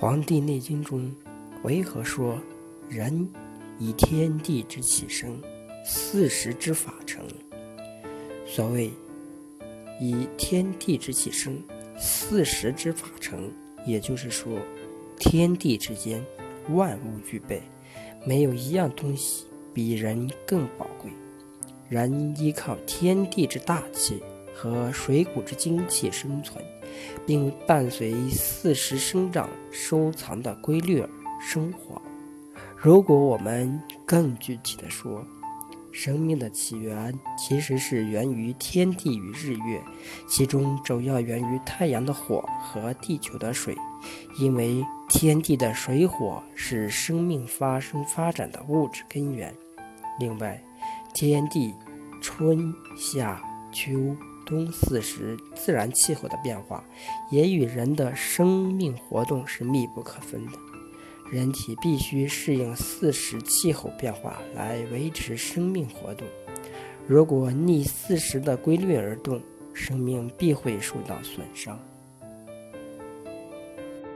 黄帝内经》中为何说人以天地之气生，四时之法成？所谓以天地之气生，四时之法成，也就是说，天地之间万物具备，没有一样东西比人更宝贵。人依靠天地之大气和水谷之精气生存，并伴随四时生长收藏的规律而生活。如果我们更具体的说，生命的起源其实是源于天地与日月，其中主要源于太阳的火和地球的水，因为天地的水火是生命发生发展的物质根源。另外，天地春夏秋冬四时自然气候的变化，也与人的生命活动是密不可分的。人体必须适应四时气候变化来维持生命活动。如果逆四时的规律而动，生命必会受到损伤。